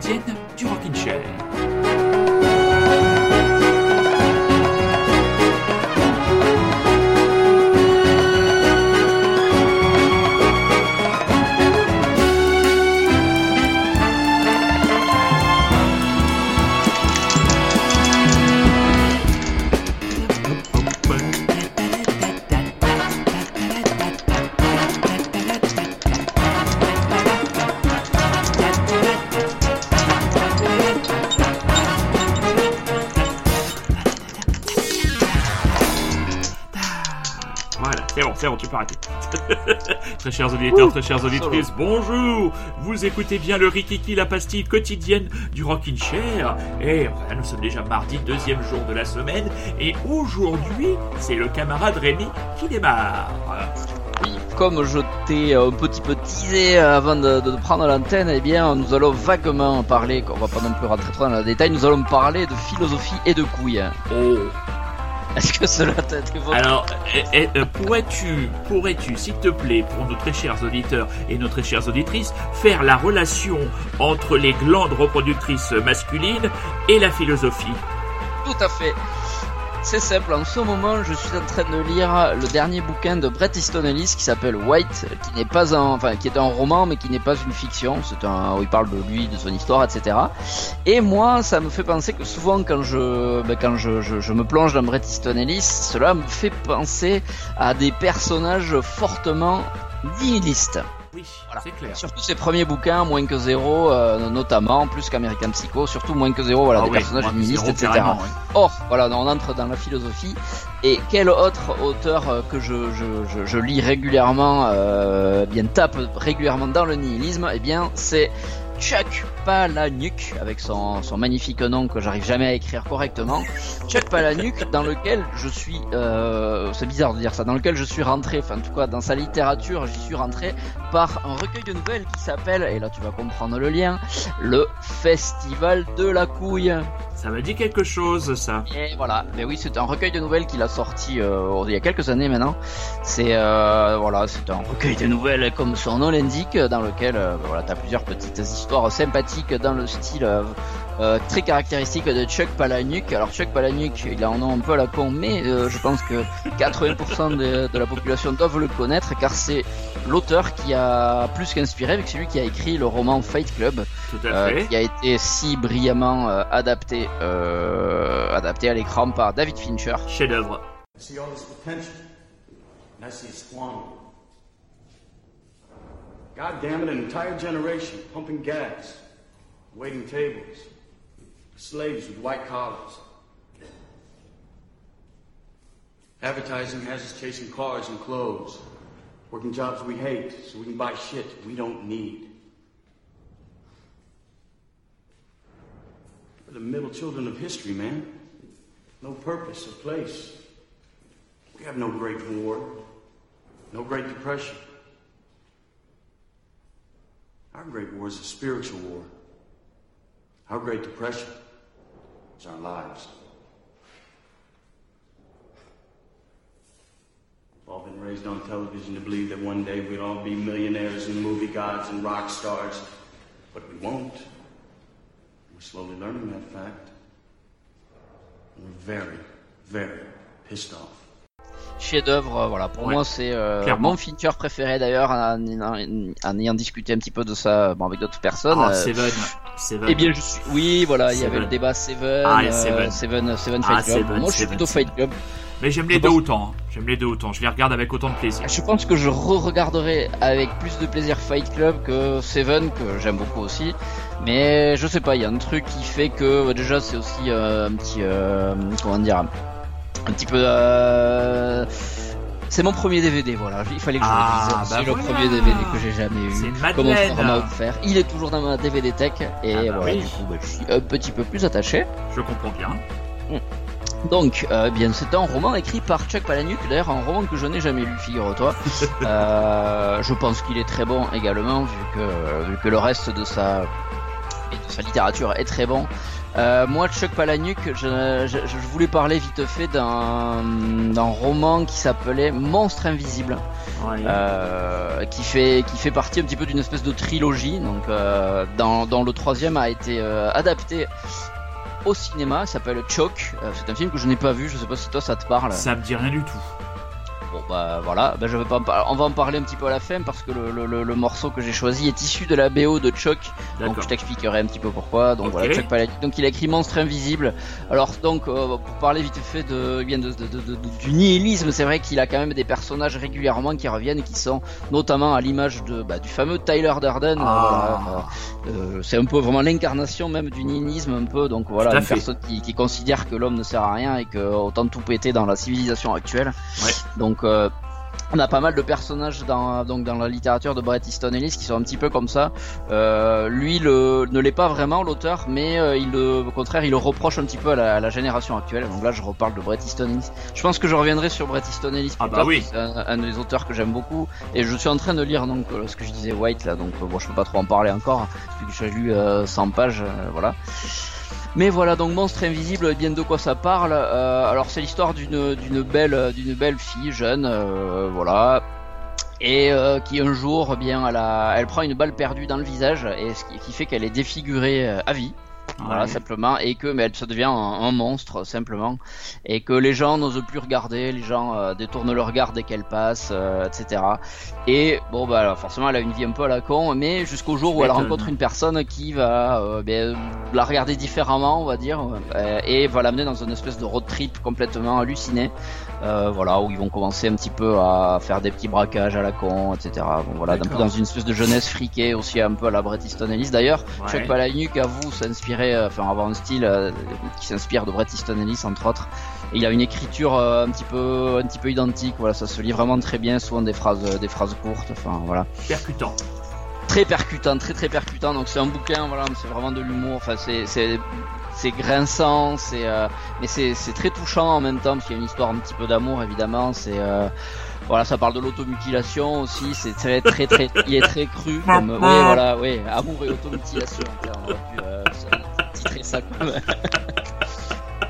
Kiki, la pastille quotidienne bon, tu peux arrêter. très chers auditeurs, très chères auditrices, bonjour Vous écoutez bien le Rikiki, la pastille quotidienne du Rockin' Chair. Et enfin, nous sommes déjà mardi, deuxième jour de la semaine. Et aujourd'hui, c'est le camarade Rémi qui démarre. Oui, comme je t'ai un petit peu teasé avant de, de prendre l'antenne, eh bien, nous allons vaguement parler, on va pas non plus rentrer trop dans le détail, nous allons parler de philosophie et de couilles. Oh Est-ce que cela t'intéresse Alors, eh, eh, euh, pourrais-tu, pourrais-tu, s'il te plaît, pour nos très chers auditeurs et nos très chères auditrices, faire la relation entre les glandes reproductrices masculines et la philosophie? Tout à fait. C'est simple, en ce moment, je suis en train de lire le dernier bouquin de Bret Easton Ellis qui s'appelle White, qui n'est pas un, enfin, qui est un roman, mais qui n'est pas une fiction. C'est un, où il parle de lui, de son histoire, etc. Et moi, ça me fait penser que souvent, quand je, ben, quand je, je, je me plonge dans Bret Easton Ellis, cela me fait penser à des personnages fortement nihilistes. Oui, Voilà. c'est clair. Surtout ses premiers bouquins, Moins que zéro, euh, notamment, plus qu'American Psycho, surtout Moins que zéro, voilà, Ah des oui, personnages zéro, etc. ouais. Or, voilà, on entre dans la philosophie. Et quel autre auteur euh, que je, je, je, je lis régulièrement, euh, bien tape régulièrement dans le nihilisme, eh bien, c'est Chuck Palahniuk, avec son, son magnifique nom que j'arrive jamais à écrire correctement. Chuck Palahniuk, dans lequel je suis, euh, c'est bizarre de dire ça, dans lequel je suis rentré, enfin en tout cas dans sa littérature, j'y suis rentré par un recueil de nouvelles qui s'appelle, et là tu vas comprendre le lien, le Festival de la couille. Ça me dit quelque chose, ça. Et voilà, mais oui, c'est un recueil de nouvelles qu'il a sorti euh, il y a quelques années maintenant. C'est euh, voilà, c'est un recueil de nouvelles comme son nom l'indique, dans lequel euh, voilà, t'as plusieurs petites histoires sympathiques dans le style euh, très caractéristique de Chuck Palahniuk. Alors Chuck Palahniuk, il a un nom un peu à la con, mais euh, je pense que 80% de, de la population doivent le connaître, car c'est l'auteur qui a plus qu'inspiré, avec celui qui a écrit le roman Fight Club, Tout à euh, fait. qui a été si brillamment euh, adapté, euh, adapté à l'écran par David Fincher. Chef-d'œuvre. I see all this potential, and I see it squandered. God damn it, an entire generation pumping gas, waiting tables, slaves with white collars. Advertising has us chasing cars and clothes, working jobs we hate so we can buy shit we don't need. We're the middle children of history, man. No purpose or place. We have no Great War, no Great Depression. Our Great War is a spiritual war. Our Great Depression is our lives. We've all been raised on television to believe that one day we'd all be millionaires and movie gods and rock stars, but we won't. We're slowly learning that fact. And we're very, very pissed off. Chef-d'œuvre, euh, voilà, pour Ouais, moi c'est euh, mon Fincher préféré d'ailleurs, en, en- en ayant discuté un petit peu de ça bon, avec d'autres personnes. Ah, euh, Seven. Seven. eh bien, je suis. Oui, voilà, il y avait le débat Seven, Ah, euh, Seven. Seven, Seven Ah, Fight Club. Seven, moi, je suis plutôt. Fight Club. Mais j'aime les Je deux pense- autant. hein. J'aime les deux autant. Je les regarde avec autant de plaisir. Je pense que je re-regarderai avec plus de plaisir Fight Club que Seven, que j'aime beaucoup aussi. Mais je sais pas, il y a un truc qui fait que bah, déjà c'est aussi euh, un petit, euh, comment dire, un petit peu. euh, c'est mon premier DVD, voilà. Il fallait que je Ah, le dise. bah c'est le premier DVD que j'ai jamais C'est eu. Comme on m'a offert. Il est toujours dans ma DVD tech et Ah bah voilà. oui. Du coup, bah, je suis un petit peu plus attaché. Je comprends bien. Donc, euh, eh bien, c'est un roman écrit par Chuck Palahniuk, d'ailleurs un roman que je n'ai jamais lu, figure-toi. Euh, je pense qu'il est très bon également, vu que, vu que le reste de sa, et de sa littérature est très bon. Euh, moi, Chuck Palahniuk, je, je, je voulais parler vite fait d'un roman qui s'appelait Monstre Invisible, Ouais. euh, qui fait qui fait partie un petit peu d'une espèce de trilogie. Donc, euh, dans, dans le troisième a été adapté au cinéma. Il s'appelle Chuck. C'est un film que je n'ai pas vu. Je sais pas si toi ça te parle. Ça me dit rien du tout. Bon bah voilà, bah, je vais pas on va en parler un petit peu à la fin parce que le, le- le- le morceau que j'ai choisi est issu de la BO de Chuck, donc je t'expliquerai un petit peu pourquoi. Donc voilà, Chuck Palahniuk. Donc il a écrit Monstre Invisible. Alors donc euh, pour parler vite fait de, eh bien de, de- de- du nihilisme, c'est vrai qu'il a quand même des personnages régulièrement qui reviennent, qui sont notamment à l'image de bah, du fameux Tyler Durden. euh, Ah. euh, euh, c'est un peu vraiment l'incarnation même du nihilisme un peu. Donc voilà, une fait. personne qui, qui considère que l'homme ne sert à rien et que autant tout péter dans la civilisation actuelle. Ouais. Donc euh, on a pas mal de personnages dans, donc dans la littérature de Bret Easton Ellis qui sont un petit peu comme ça. Euh, lui le, ne l'est pas vraiment l'auteur, mais euh, il le, au contraire il le reproche un petit peu à la, à la génération actuelle. Donc là je reparle de Bret Easton Ellis. Je pense que je reviendrai sur Bret Easton Ellis plus Ah bah tard, oui. c'est un, un des auteurs que j'aime beaucoup. Et je suis en train de lire donc euh, ce que je disais White là, donc bon je peux pas trop en parler encore vu que j'ai lu euh, 100 pages, voilà. Mais voilà, donc Monstre Invisible, eh bien de quoi ça parle Euh, Alors c'est l'histoire d'une belle d'une belle fille jeune, euh, voilà, et euh, qui un jour, eh bien, elle, elle prend une balle perdue dans le visage, et ce qui, fait qu'elle est défigurée à vie. Voilà, Ouais. simplement, et que mais elle se devient un, un monstre simplement, et que les gens n'osent plus regarder, les gens euh, détournent le regard dès qu'elle passe, euh, etc. Et bon bah alors, forcément elle a une vie un peu à la con, mais jusqu'au jour où elle rencontre une personne qui va euh, ben, la regarder différemment, on va dire, euh, et va l'amener dans une espèce de road trip complètement halluciné, euh, voilà où ils vont commencer un petit peu à faire des petits braquages à la con, etc. Bon voilà, un peu dans une espèce de jeunesse friquée aussi un peu à la Bret Easton Ellis. D'ailleurs, Ouais. Chuck Palahniuk avoue s'inspirer, euh, enfin avoir un style euh, qui s'inspire de Bret Easton Ellis entre autres. Et il a une écriture euh, un petit peu, un petit peu identique. Voilà, ça se lit vraiment très bien, souvent des phrases, des phrases courtes. Enfin voilà, Percutant. très percutant, très très percutant. Donc c'est un bouquin, voilà, c'est vraiment de l'humour. Enfin c'est, c'est, c'est grinçant, c'est, euh, mais c'est, c'est très touchant en même temps parce qu'il y a une histoire un petit peu d'amour évidemment. C'est euh, voilà, ça parle de l'automutilation aussi. C'est très très très, il est très cru. Comme, oui, voilà, oui, amour et automutilation. On aurait pu euh,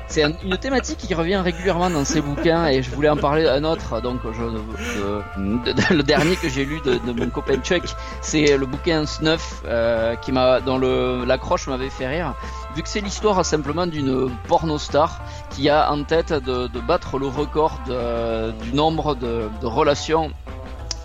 C'est un- une thématique qui revient régulièrement dans ces bouquins et je voulais en parler un autre. Donc, le dernier que j'ai lu de, mon copain Chuck, c'est le bouquin Snuff euh, qui m'a, l'accroche m'avait fait rire, vu que c'est l'histoire simplement d'une pornostar qui a en tête de, battre le record du nombre de relations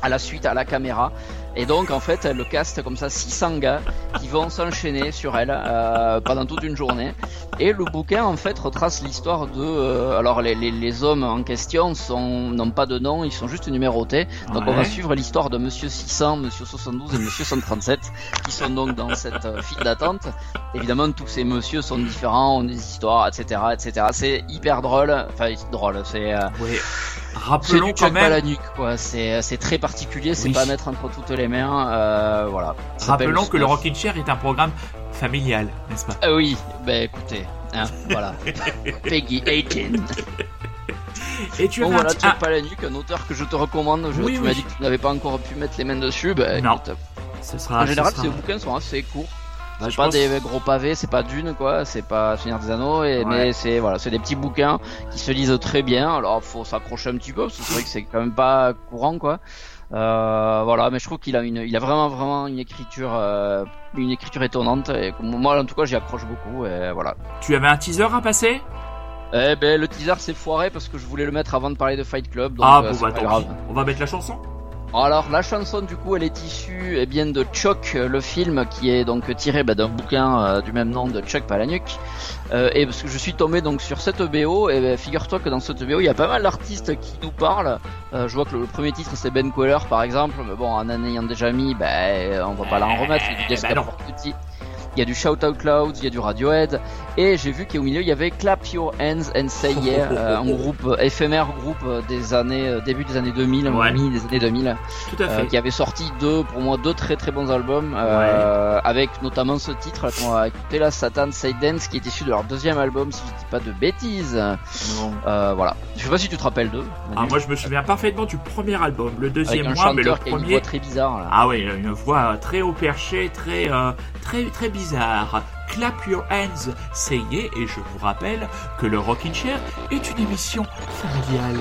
à la suite à la caméra. Et donc en fait elle caste comme ça 600 gars qui vont s'enchaîner sur elle euh, pendant toute une journée. Et le bouquin en fait retrace l'histoire de... euh, alors les, les, les hommes en question sont n'ont pas de nom, ils sont juste numérotés. Donc on va suivre l'histoire de Monsieur 600, Monsieur 72 et Monsieur 137 qui sont donc dans cette euh, file d'attente. Évidemment tous ces messieurs sont différents, ont des histoires, etc. etc. C'est hyper drôle, enfin drôle, c'est... euh, Ouais. Rappelons du quand même. Palahniuk, quoi. C'est c'est très particulier, c'est Oui. pas à mettre entre toutes les mains. Euh, voilà. Ça Rappelons que le Snuff. Rockin' Chair est un programme familial, n'est-ce pas? Ah oui, ben écoutez, hein, voilà. Peggy 18. Et tu Bon voilà, un petit- Chuck Palahniuk, un auteur que je te recommande. Je, Oui, tu oui. m'as dit que tu n'avais pas encore pu mettre les mains dessus. Ben, Non. écoute, Ah, ce sera, en ce général, sera- ces bouquins sont assez courts. Bah, c'est je pas pense- des gros pavés, c'est pas d'une quoi, c'est pas Seigneur des Anneaux, et, Ouais. mais c'est voilà, c'est des petits bouquins qui se lisent très bien. Alors faut s'accrocher un petit peu, parce que c'est vrai que c'est quand même pas courant quoi. Euh, voilà, mais je trouve qu'il a une, il a vraiment vraiment une écriture, euh, une écriture étonnante. Et comme moi en tout cas, j'y accroche beaucoup. Et voilà. Tu avais un teaser à passer? Eh ben le teaser s'est foiré parce que je voulais le mettre avant de parler de Fight Club. Donc, Ah euh, bon c'est bah tant grave. On va mettre la chanson? Alors la chanson du coup elle est issue eh bien de Chuck le film qui est donc tiré bah, d'un bouquin euh, du même nom de Chuck Palahniuk. Euh, et parce que je suis tombé donc sur cette BO et ben, figure-toi que dans cette BO il y a pas mal d'artistes qui nous parlent. Euh, je vois que le, le premier titre c'est Ben Queller par exemple. Mais bon en en ayant déjà mis ben on va pas l'en remettre a du Eh il y a du Shout Out Clouds, il y a du Radiohead, et j'ai vu qu'au milieu il y avait Clap Your Hands and Say Yeah, euh, un groupe éphémère groupe euh, des années euh, début des années 2000, Ouais. mi des années 2000, Tout à euh, fait. qui avait sorti deux, pour moi, deux très très bons albums, euh, avec notamment ce titre qu'on va écouter là, Satan Say Dance, qui est issu de leur deuxième album, si je dis pas de bêtises. Non. Euh, voilà. Je sais pas si tu te rappelles d'eux. Ah, moi je me souviens parfaitement du premier album, le deuxième moi, mais le qui a une premier. voix très bizarre là. Ah oui, une voix très haut perché, très euh, très très bizarre. Clap Your Hands, saignez et je vous rappelle que le Rockin' Chair est une émission familiale.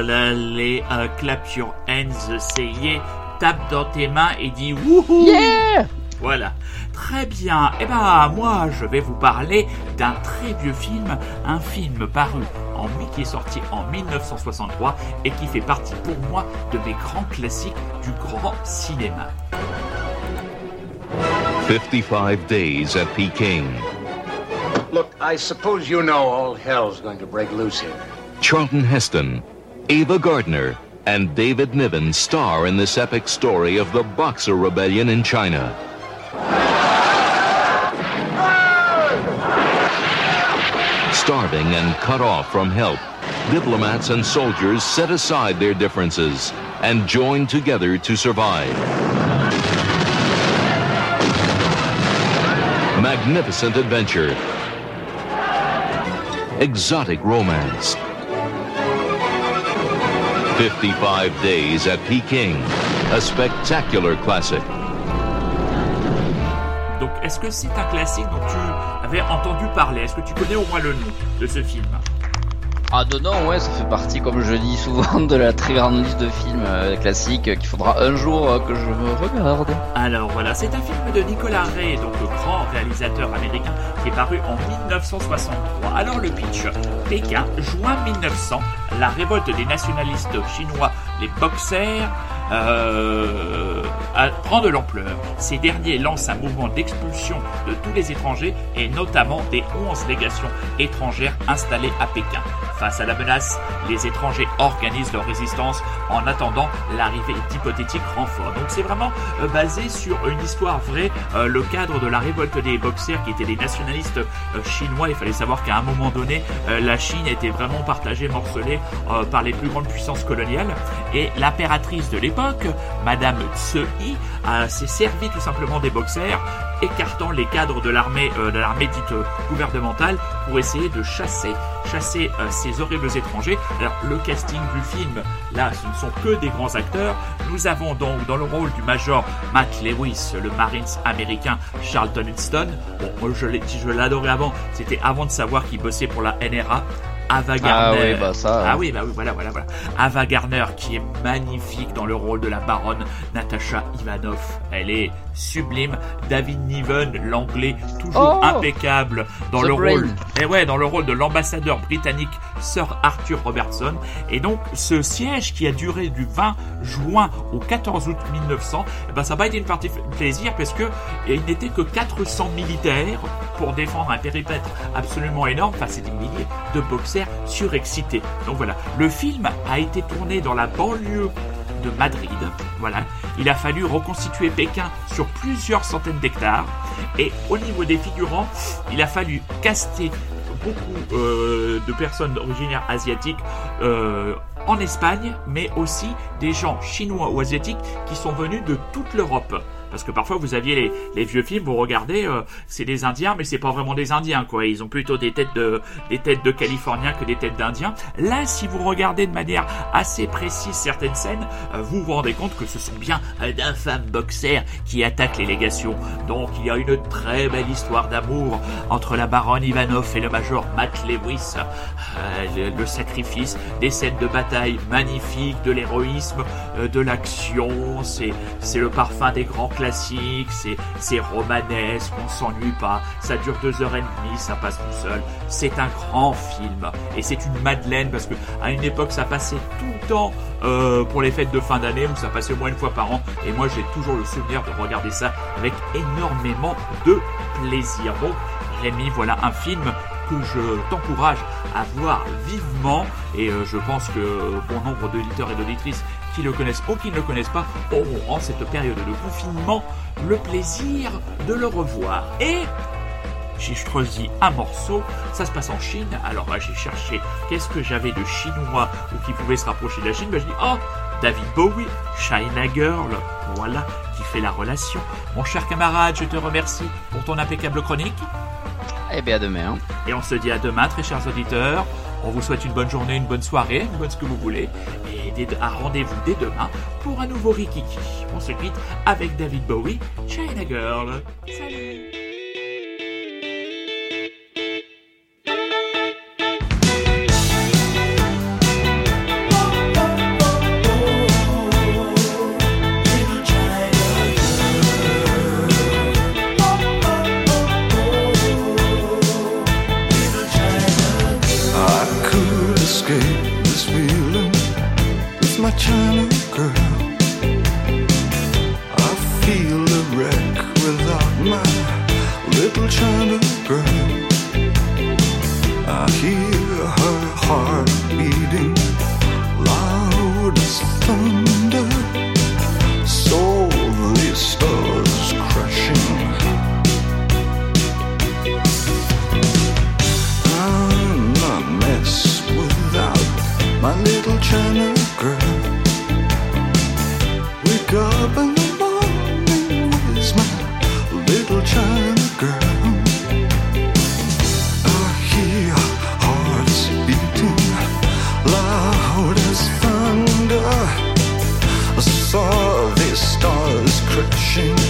Voilà les euh, clap your hands, c'est yeah, tape dans tes mains et dis wouhou Yeah Voilà. Très bien. Eh ben, moi, je vais vous parler d'un très vieux film, un film paru en qui est sorti en 1963 et qui fait partie pour moi de mes grands classiques du grand cinéma. 55 days at Peking. Look, I suppose you know all hell's going to break loose here. Charlton Heston, Ava Gardner, and David Niven star in this epic story of the Boxer Rebellion in China. Starving and cut off from help, diplomats and soldiers set aside their differences and join together to survive. Magnificent adventure. Exotic romance. 55 Days at Peking. A spectacular classic. Donc, est-ce que c'est un classique dont tu avais entendu parler? Est-ce que tu connais au moins le nom de ce film? Ah non, non, ouais, ça fait partie, comme je dis souvent, de la très grande liste de films euh, classiques euh, qu'il faudra un jour euh, que je me regarde. Alors voilà, c'est un film de Nicolas Ray, donc le grand réalisateur américain, qui est paru en 1963. Alors le pitch, Pékin, juin 1900, la révolte des nationalistes chinois, les boxers, euh, prend de l'ampleur. Ces derniers lancent un mouvement d'expulsion de tous les étrangers et notamment des 11 légations étrangères installées à Pékin. Face à la menace, les étrangers organisent leur résistance en attendant l'arrivée d'hypothétiques renforts. Donc c'est vraiment euh, basé sur une histoire vraie, euh, le cadre de la révolte des boxers qui étaient des nationalistes euh, chinois. Il fallait savoir qu'à un moment donné, la Chine était vraiment partagée, morcelée par les plus grandes puissances coloniales. Et l'impératrice de l'époque, Madame Tse-Yi, euh, s'est servie tout simplement des boxers, écartant les cadres de l'armée euh, de l'armée dite euh, gouvernementale pour essayer de chasser chasser euh, ces horribles étrangers. Alors le casting du film, là, ce ne sont que des grands acteurs. Nous avons donc dans le rôle du major Matt Lewis, le Marines américain Charlton Heston. Bon, je l'ai dit, je l'adorais avant. C'était avant de savoir qu'il bossait pour la NRA. Ava Gardner. oui, bah ça, Ah hein. oui, bah oui, voilà, voilà, voilà. Ava Gardner qui est magnifique dans le rôle de la baronne Natasha Ivanov. Elle est sublime. David Niven, l'anglais, toujours Oh impeccable dans The le Brain. rôle. Et ouais, dans le rôle de l'ambassadeur britannique Sir Arthur Robertson. Et donc, ce siège qui a duré du 20 juin au 14 août 1900, eh ben, ça n'a pas été une partie plaisir parce que il n'était que 400 militaires pour défendre un périmètre absolument énorme face à des milliers de boxers surexcités. Donc voilà, le film a été tourné dans la banlieue de Madrid. Voilà, il a fallu reconstituer Pékin sur plusieurs centaines d'hectares. Et au niveau des figurants, il a fallu caster beaucoup euh, de personnes originaires asiatiques euh, en Espagne, mais aussi des gens chinois ou asiatiques qui sont venus de toute l'Europe. Parce que parfois vous aviez les, les vieux films, vous regardez, euh, c'est des Indiens, mais c'est pas vraiment des Indiens, quoi. Ils ont plutôt des têtes de des têtes de Californiens que des têtes d'Indiens. Là, si vous regardez de manière assez précise certaines scènes, euh, vous vous rendez compte que ce sont bien euh, d'infâmes boxers qui attaquent les légations. Donc il y a une très belle histoire d'amour entre la baronne Ivanov et le major Matt Lewis. Euh, le, le sacrifice, des scènes de bataille magnifiques, de l'héroïsme, euh, de l'action. C'est c'est le parfum des grands classiques. C'est c'est romanesque. On s'ennuie pas. Ça dure deux heures et demie. Ça passe tout seul. C'est un grand film et c'est une madeleine parce que à une époque ça passait tout le temps euh, pour les fêtes de fin d'année où ça passait au moins une fois par an. Et moi j'ai toujours le souvenir de regarder ça avec énormément de plaisir. Donc Rémi, voilà un film que je t'encourage à voir vivement et euh, je pense que bon nombre d'auditeurs et d'auditrices qui le connaissent ou qui ne le connaissent pas auront en cette période de confinement le plaisir de le revoir. Et j'ai choisi un morceau, ça se passe en Chine, alors bah, j'ai cherché qu'est-ce que j'avais de chinois ou qui pouvait se rapprocher de la Chine, bah, je dis oh David Bowie, China Girl, voilà qui fait la relation. Mon cher camarade, je te remercie pour ton impeccable chronique. Eh bien, à demain. Et on se dit à demain, très chers auditeurs. On vous souhaite une bonne journée, une bonne soirée, une bonne ce que vous voulez. Et un rendez-vous dès demain pour un nouveau Rikiki. On se quitte avec David Bowie, China Girl. Salut my China girl. I feel a wreck without my little China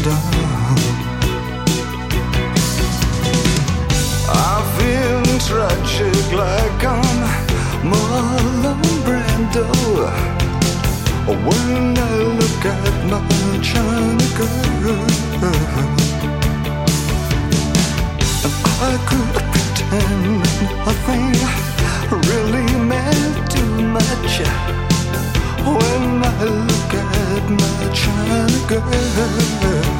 I've been tragic like I'm Marlon Brando. When I look at my I could pretend really meant too much when I my China girl.